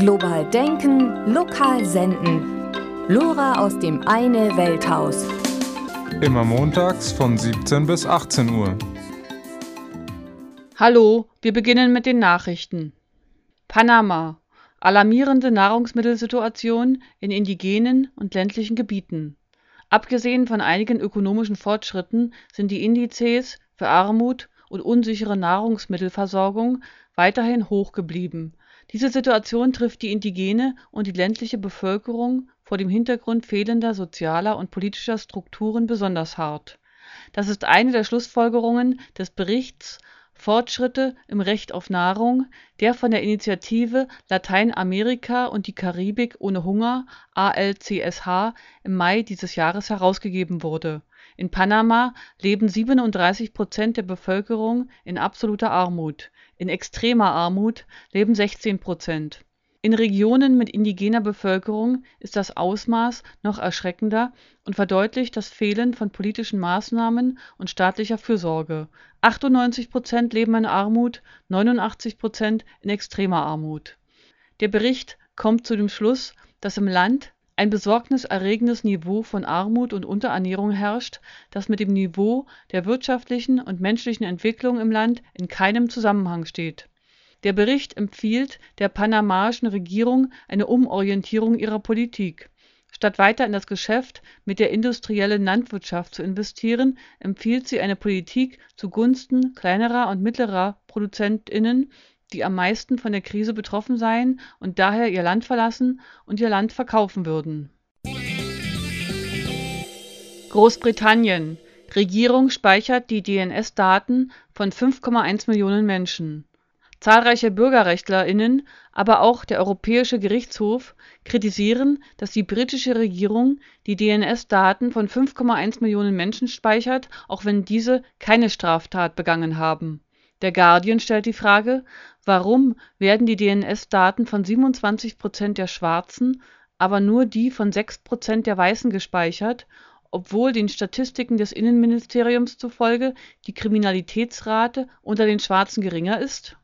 Global denken, lokal senden. Lora aus dem Eine Welthaus. Immer montags von 17 bis 18 Uhr. Hallo, wir beginnen mit den Nachrichten. Panama. Alarmierende Nahrungsmittelsituation in indigenen und ländlichen Gebieten. Abgesehen von einigen ökonomischen Fortschritten sind die Indizes für Armut und unsichere Nahrungsmittelversorgung weiterhin hoch geblieben. Diese Situation trifft die indigene und die ländliche Bevölkerung vor dem Hintergrund fehlender sozialer und politischer Strukturen besonders hart. Das ist eine der Schlussfolgerungen des Berichts Fortschritte im Recht auf Nahrung, der von der Initiative Lateinamerika und die Karibik ohne Hunger (ALCSH) im Mai dieses Jahres herausgegeben wurde. In Panama leben 37 Prozent der Bevölkerung in absoluter Armut, in extremer Armut leben 16 Prozent in Regionen mit indigener Bevölkerung ist das Ausmaß noch erschreckender und verdeutlicht das Fehlen von politischen Maßnahmen und staatlicher Fürsorge. 98 Prozent leben in Armut, 89 Prozent in extremer Armut. Der Bericht kommt zu dem Schluss, dass im Land ein besorgniserregendes Niveau von Armut und Unterernährung herrscht, das mit dem Niveau der wirtschaftlichen und menschlichen Entwicklung im Land in keinem Zusammenhang steht der Bericht empfiehlt der panamaischen Regierung eine Umorientierung ihrer Politik. Statt weiter in das Geschäft mit der industriellen Landwirtschaft zu investieren, empfiehlt sie eine Politik zugunsten kleinerer und mittlerer ProduzentInnen, die am meisten von der Krise betroffen seien und daher ihr Land verlassen und ihr Land verkaufen würden. Großbritannien Regierung speichert die DNS-Daten von 5,1 Millionen Menschen Zahlreiche BürgerrechtlerInnen, aber auch der Europäische Gerichtshof kritisieren, dass die britische Regierung die DNS-Daten von 5,1 Millionen Menschen speichert, auch wenn diese keine Straftat begangen haben. Der Guardian stellt die Frage, warum werden die DNS-Daten von 27 Prozent der Schwarzen, aber nur die von 6 Prozent der Weißen gespeichert, obwohl den Statistiken des Innenministeriums zufolge die Kriminalitätsrate unter den Schwarzen geringer ist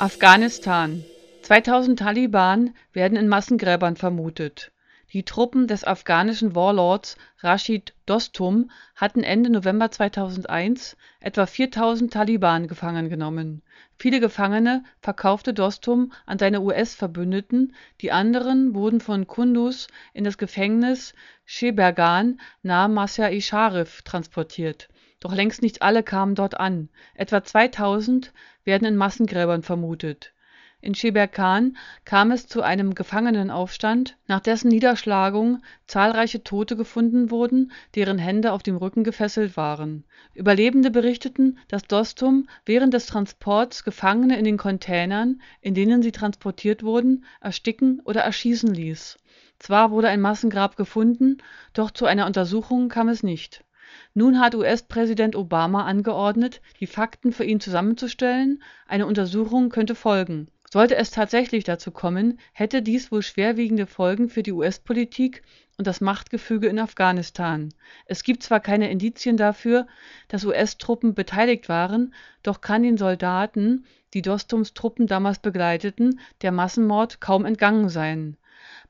Afghanistan: 2000 Taliban werden in Massengräbern vermutet. Die Truppen des afghanischen Warlords Rashid Dostum hatten Ende November 2001 etwa 4000 Taliban gefangen genommen. Viele Gefangene verkaufte Dostum an seine US-Verbündeten, die anderen wurden von Kunduz in das Gefängnis Sheberghan nahe Mazar-i Sharif transportiert doch längst nicht alle kamen dort an. Etwa 2000 werden in Massengräbern vermutet. In Scheberghan kam es zu einem Gefangenenaufstand, nach dessen Niederschlagung zahlreiche Tote gefunden wurden, deren Hände auf dem Rücken gefesselt waren. Überlebende berichteten, dass Dostum während des Transports Gefangene in den Containern, in denen sie transportiert wurden, ersticken oder erschießen ließ. Zwar wurde ein Massengrab gefunden, doch zu einer Untersuchung kam es nicht nun hat US-Präsident Obama angeordnet, die Fakten für ihn zusammenzustellen, eine Untersuchung könnte folgen. Sollte es tatsächlich dazu kommen, hätte dies wohl schwerwiegende Folgen für die US-Politik und das Machtgefüge in Afghanistan. Es gibt zwar keine Indizien dafür, dass US-Truppen beteiligt waren, doch kann den Soldaten, die Dostums Truppen damals begleiteten, der Massenmord kaum entgangen sein.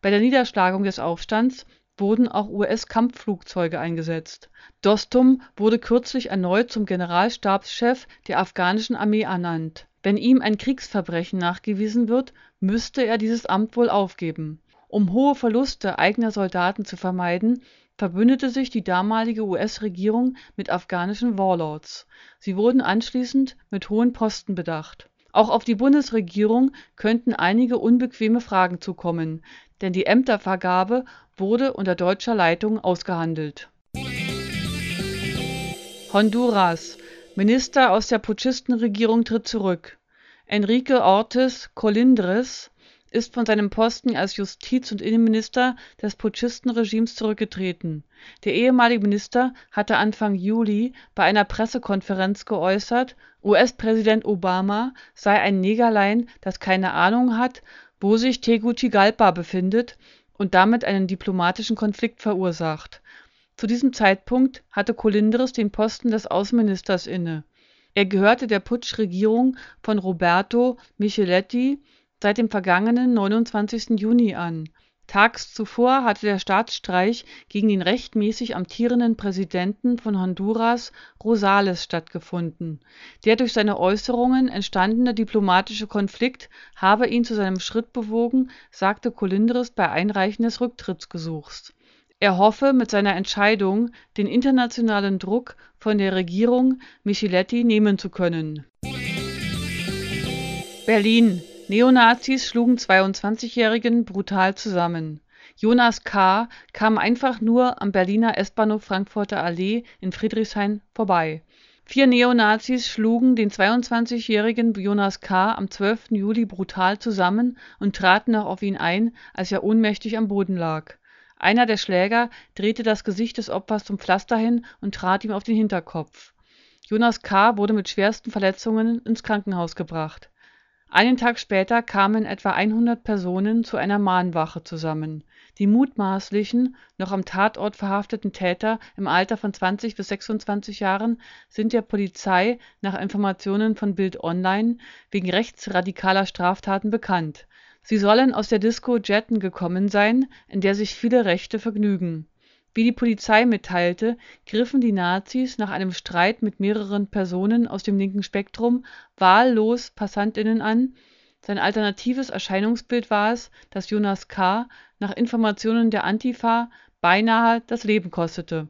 Bei der Niederschlagung des Aufstands wurden auch US-Kampfflugzeuge eingesetzt. Dostum wurde kürzlich erneut zum Generalstabschef der afghanischen Armee ernannt. Wenn ihm ein Kriegsverbrechen nachgewiesen wird, müsste er dieses Amt wohl aufgeben. Um hohe Verluste eigener Soldaten zu vermeiden, verbündete sich die damalige US-Regierung mit afghanischen Warlords. Sie wurden anschließend mit hohen Posten bedacht. Auch auf die Bundesregierung könnten einige unbequeme Fragen zukommen, denn die Ämtervergabe wurde unter deutscher Leitung ausgehandelt. Honduras: Minister aus der Putschistenregierung tritt zurück. Enrique Ortiz Colindres ist von seinem Posten als Justiz und Innenminister des Putschistenregimes zurückgetreten. Der ehemalige Minister hatte Anfang Juli bei einer Pressekonferenz geäußert, US-Präsident Obama sei ein Negerlein, das keine Ahnung hat, wo sich Tegucigalpa befindet und damit einen diplomatischen Konflikt verursacht. Zu diesem Zeitpunkt hatte Colindres den Posten des Außenministers inne. Er gehörte der Putschregierung von Roberto Micheletti, seit dem vergangenen 29. Juni an. Tags zuvor hatte der Staatsstreich gegen den rechtmäßig amtierenden Präsidenten von Honduras, Rosales, stattgefunden. Der durch seine Äußerungen entstandene diplomatische Konflikt habe ihn zu seinem Schritt bewogen, sagte Colindres bei Einreichen des Rücktrittsgesuchs. Er hoffe mit seiner Entscheidung den internationalen Druck von der Regierung Micheletti nehmen zu können. Berlin Neonazis schlugen 22-Jährigen brutal zusammen. Jonas K. kam einfach nur am Berliner S-Bahnhof Frankfurter Allee in Friedrichshain vorbei. Vier Neonazis schlugen den 22-jährigen Jonas K. am 12. Juli brutal zusammen und traten noch auf ihn ein, als er ohnmächtig am Boden lag. Einer der Schläger drehte das Gesicht des Opfers zum Pflaster hin und trat ihm auf den Hinterkopf. Jonas K. wurde mit schwersten Verletzungen ins Krankenhaus gebracht einen Tag später kamen etwa 100 Personen zu einer Mahnwache zusammen. Die mutmaßlichen, noch am Tatort verhafteten Täter im Alter von 20 bis 26 Jahren sind der Polizei nach Informationen von Bild Online wegen rechtsradikaler Straftaten bekannt. Sie sollen aus der Disco Jetten gekommen sein, in der sich viele Rechte vergnügen wie die Polizei mitteilte, griffen die Nazis nach einem Streit mit mehreren Personen aus dem linken Spektrum wahllos PassantInnen an. Sein alternatives Erscheinungsbild war es, dass Jonas K. nach Informationen der Antifa beinahe das Leben kostete.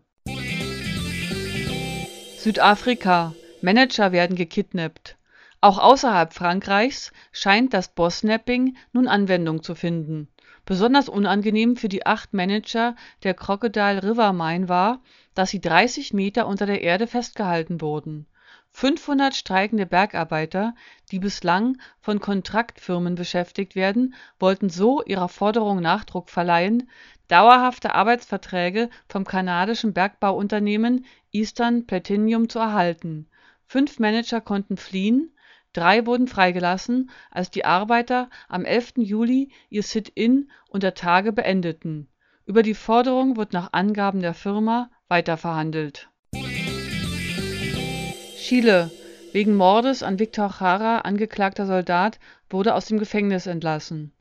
Südafrika: Manager werden gekidnappt. Auch außerhalb Frankreichs scheint das Bossnapping nun Anwendung zu finden Besonders unangenehm für die acht Manager der Crocodile River Mine war, dass sie 30 Meter unter der Erde festgehalten wurden. 500 streikende Bergarbeiter, die bislang von Kontraktfirmen beschäftigt werden, wollten so ihrer Forderung Nachdruck verleihen, dauerhafte Arbeitsverträge vom kanadischen Bergbauunternehmen Eastern Platinum zu erhalten. Fünf Manager konnten fliehen Drei wurden freigelassen, als die Arbeiter am 11. Juli ihr Sit-in unter Tage beendeten. Über die Forderung wird nach Angaben der Firma weiterverhandelt. Chile: Wegen Mordes an Victor Jara angeklagter Soldat wurde aus dem Gefängnis entlassen.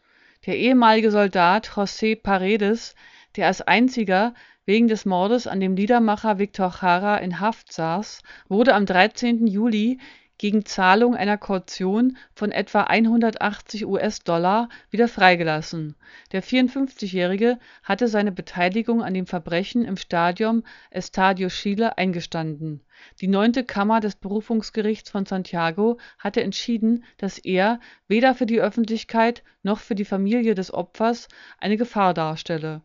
Der ehemalige Soldat José Paredes, der als einziger wegen des Mordes an dem Liedermacher Victor Jara in Haft saß, wurde am 13. Juli gegen Zahlung einer Kaution von etwa 180 US-Dollar wieder freigelassen. Der 54-Jährige hatte seine Beteiligung an dem Verbrechen im Stadion Estadio Chile eingestanden. Die neunte Kammer des Berufungsgerichts von Santiago hatte entschieden, dass er weder für die Öffentlichkeit noch für die Familie des Opfers eine Gefahr darstelle.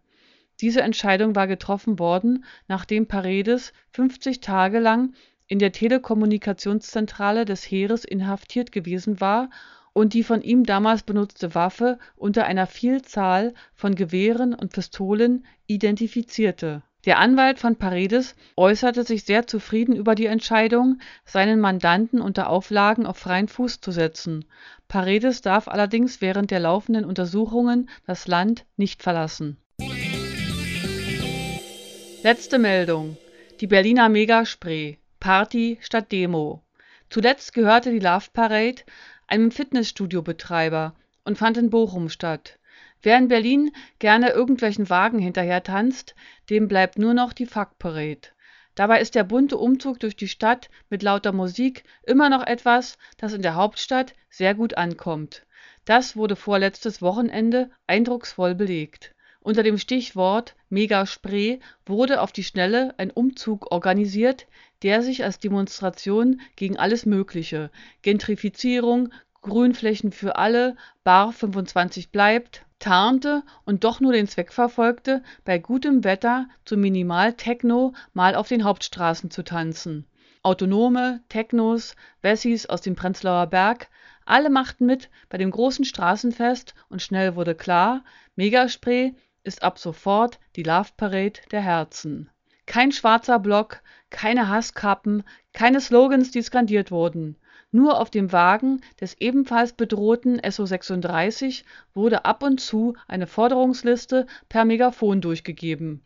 Diese Entscheidung war getroffen worden, nachdem Paredes 50 Tage lang in der Telekommunikationszentrale des Heeres inhaftiert gewesen war und die von ihm damals benutzte Waffe unter einer Vielzahl von Gewehren und Pistolen identifizierte. Der Anwalt von Paredes äußerte sich sehr zufrieden über die Entscheidung, seinen Mandanten unter Auflagen auf freien Fuß zu setzen. Paredes darf allerdings während der laufenden Untersuchungen das Land nicht verlassen. Letzte Meldung: Die Berliner Megaspray Party statt Demo. Zuletzt gehörte die Love Parade einem Fitnessstudio-Betreiber und fand in Bochum statt. Wer in Berlin gerne irgendwelchen Wagen hinterher tanzt, dem bleibt nur noch die Fuck Parade. Dabei ist der bunte Umzug durch die Stadt mit lauter Musik immer noch etwas, das in der Hauptstadt sehr gut ankommt. Das wurde vorletztes Wochenende eindrucksvoll belegt. Unter dem Stichwort Megaspree wurde auf die Schnelle ein Umzug organisiert, der sich als Demonstration gegen alles Mögliche (Gentrifizierung, Grünflächen für alle, Bar 25 bleibt) tarnte und doch nur den Zweck verfolgte, bei gutem Wetter zu Minimal-Techno mal auf den Hauptstraßen zu tanzen. Autonome, Technos, Wessis aus dem Prenzlauer Berg, alle machten mit bei dem großen Straßenfest und schnell wurde klar: Megaspray ist ab sofort die Love Parade der Herzen kein schwarzer Block, keine Hasskappen, keine Slogans, die skandiert wurden. Nur auf dem Wagen des ebenfalls bedrohten SO 36 wurde ab und zu eine Forderungsliste per Megafon durchgegeben.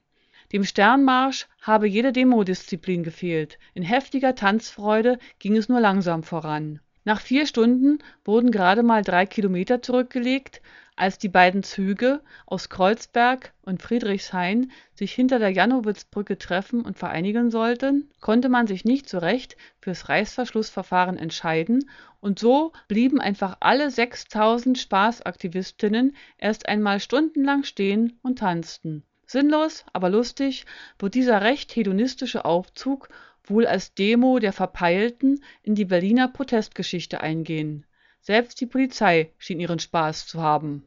Dem Sternmarsch habe jede Demodisziplin gefehlt, in heftiger Tanzfreude ging es nur langsam voran. Nach vier Stunden wurden gerade mal drei Kilometer zurückgelegt, als die beiden Züge aus Kreuzberg und Friedrichshain sich hinter der Jannowitzbrücke treffen und vereinigen sollten, konnte man sich nicht so recht fürs Reißverschlussverfahren entscheiden und so blieben einfach alle 6000 Spaßaktivistinnen erst einmal stundenlang stehen und tanzten. Sinnlos, aber lustig wird dieser recht hedonistische Aufzug wohl als Demo der Verpeilten in die Berliner Protestgeschichte eingehen. Selbst die Polizei schien ihren Spaß zu haben